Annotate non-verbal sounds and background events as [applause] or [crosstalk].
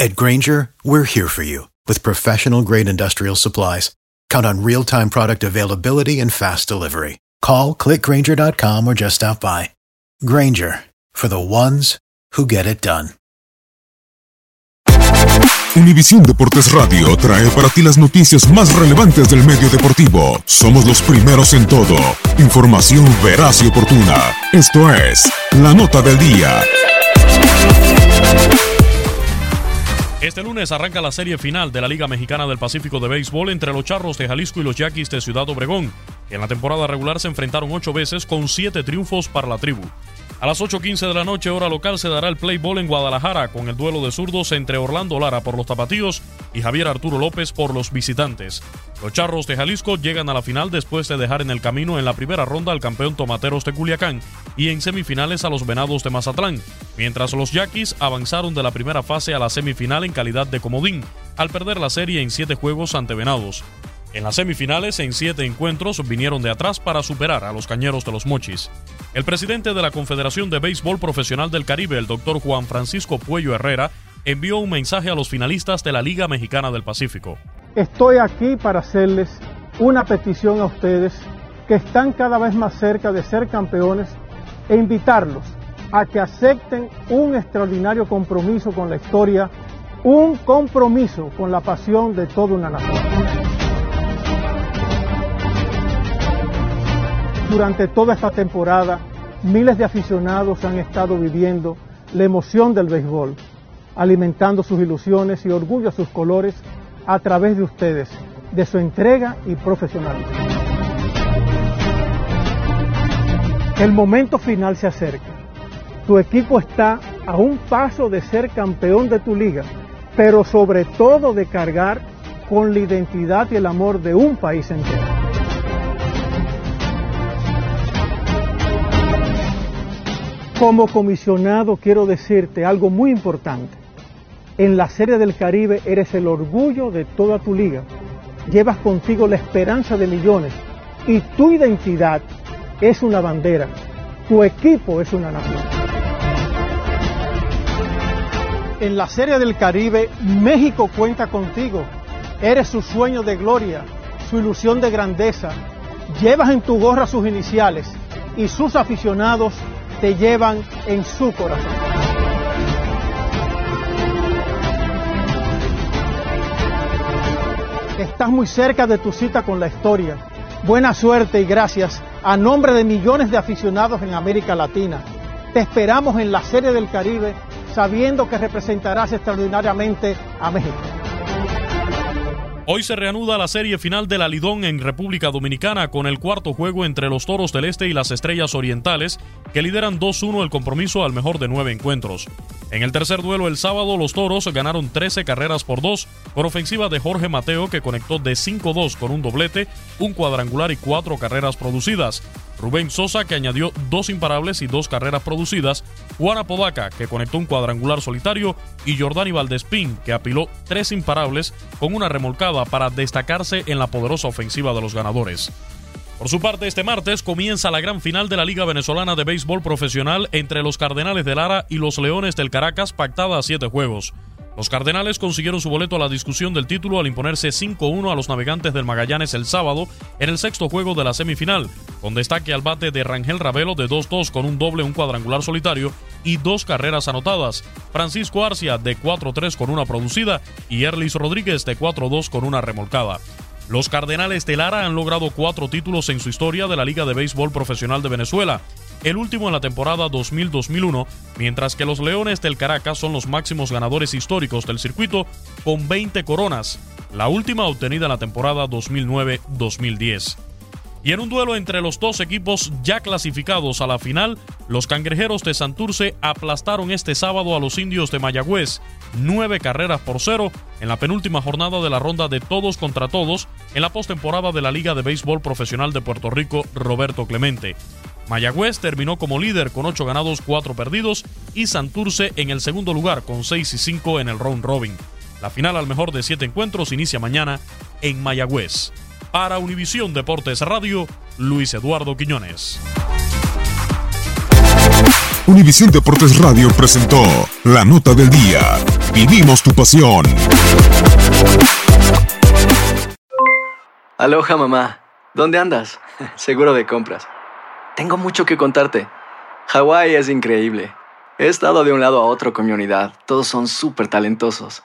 At Granger, we're here for you with professional grade industrial supplies. Count on real time product availability and fast delivery. Call clickgranger.com or just stop by. Granger for the ones who get it done. Univisión Deportes Radio trae para ti las noticias más relevantes del medio deportivo. Somos los primeros en todo. Información veraz y oportuna. Esto es La Nota del Día. Este lunes arranca la serie final de la Liga Mexicana del Pacífico de Béisbol entre los Charros de Jalisco y los Yaquis de Ciudad Obregón, que en la temporada regular se enfrentaron ocho veces con siete triunfos para la tribu. A las 8.15 de la noche, hora local, se dará el play ball en Guadalajara con el duelo de zurdos entre Orlando Lara por los tapatíos y Javier Arturo López por los visitantes. Los Charros de Jalisco llegan a la final después de dejar en el camino en la primera ronda al campeón Tomateros de Culiacán y en semifinales a los Venados de Mazatlán, mientras los Yaquis avanzaron de la primera fase a la semifinal en calidad de comodín, al perder la serie en siete juegos ante Venados. En las semifinales, en siete encuentros, vinieron de atrás para superar a los Cañeros de los Mochis. El presidente de la Confederación de Béisbol Profesional del Caribe, el doctor Juan Francisco Puello Herrera, envió un mensaje a los finalistas de la Liga Mexicana del Pacífico. Estoy aquí para hacerles una petición a ustedes que están cada vez más cerca de ser campeones e invitarlos a que acepten un extraordinario compromiso con la historia, un compromiso con la pasión de toda una nación. Durante toda esta temporada, miles de aficionados han estado viviendo la emoción del béisbol, alimentando sus ilusiones y orgullo a sus colores a través de ustedes, de su entrega y profesionalismo. El momento final se acerca. Tu equipo está a un paso de ser campeón de tu liga, pero sobre todo de cargar con la identidad y el amor de un país entero. Como comisionado quiero decirte algo muy importante. En la Serie del Caribe eres el orgullo de toda tu liga. Llevas contigo la esperanza de millones y tu identidad es una bandera. Tu equipo es una nación. En la Serie del Caribe, México cuenta contigo. Eres su sueño de gloria, su ilusión de grandeza. Llevas en tu gorra sus iniciales y sus aficionados te llevan en su corazón. Estás muy cerca de tu cita con la historia. Buena suerte y gracias a nombre de millones de aficionados en América Latina. Te esperamos en la Serie del Caribe sabiendo que representarás extraordinariamente a México. Hoy se reanuda la serie final de la Lidón en República Dominicana con el cuarto juego entre los Toros del Este y las Estrellas Orientales, que lideran 2-1 el compromiso al mejor de nueve encuentros. En el tercer duelo el sábado, los Toros ganaron 13 carreras por dos, con ofensiva de Jorge Mateo que conectó de 5-2 con un doblete, un cuadrangular y cuatro carreras producidas. Rubén Sosa que añadió dos imparables y dos carreras producidas, Juan Apodaca que conectó un cuadrangular solitario y Jordani Valdespín que apiló tres imparables con una remolcada para destacarse en la poderosa ofensiva de los ganadores. Por su parte, este martes comienza la gran final de la Liga Venezolana de Béisbol Profesional entre los Cardenales de Lara y los Leones del Caracas, pactada a siete juegos. Los Cardenales consiguieron su boleto a la discusión del título al imponerse 5-1 a los navegantes del Magallanes el sábado en el sexto juego de la semifinal, con destaque al bate de Rangel Ravelo de 2-2 con un doble, un cuadrangular solitario y dos carreras anotadas. Francisco Arcia de 4-3 con una producida y Erlis Rodríguez de 4-2 con una remolcada. Los Cardenales de Lara han logrado cuatro títulos en su historia de la Liga de Béisbol Profesional de Venezuela, el último en la temporada 2000-2001, mientras que los Leones del Caracas son los máximos ganadores históricos del circuito con 20 coronas, la última obtenida en la temporada 2009-2010. Y en un duelo entre los dos equipos ya clasificados a la final, los cangrejeros de Santurce aplastaron este sábado a los indios de Mayagüez, nueve carreras por cero, en la penúltima jornada de la ronda de todos contra todos en la postemporada de la Liga de Béisbol Profesional de Puerto Rico, Roberto Clemente. Mayagüez terminó como líder con ocho ganados, cuatro perdidos y Santurce en el segundo lugar con seis y cinco en el round robin. La final al mejor de siete encuentros inicia mañana en Mayagüez. Para Univisión Deportes Radio, Luis Eduardo Quiñones. Univisión Deportes Radio presentó la nota del día. Vivimos tu pasión. Aloha mamá, ¿dónde andas? [laughs] Seguro de compras. Tengo mucho que contarte. Hawái es increíble. He estado de un lado a otro con mi unidad. Todos son súper talentosos.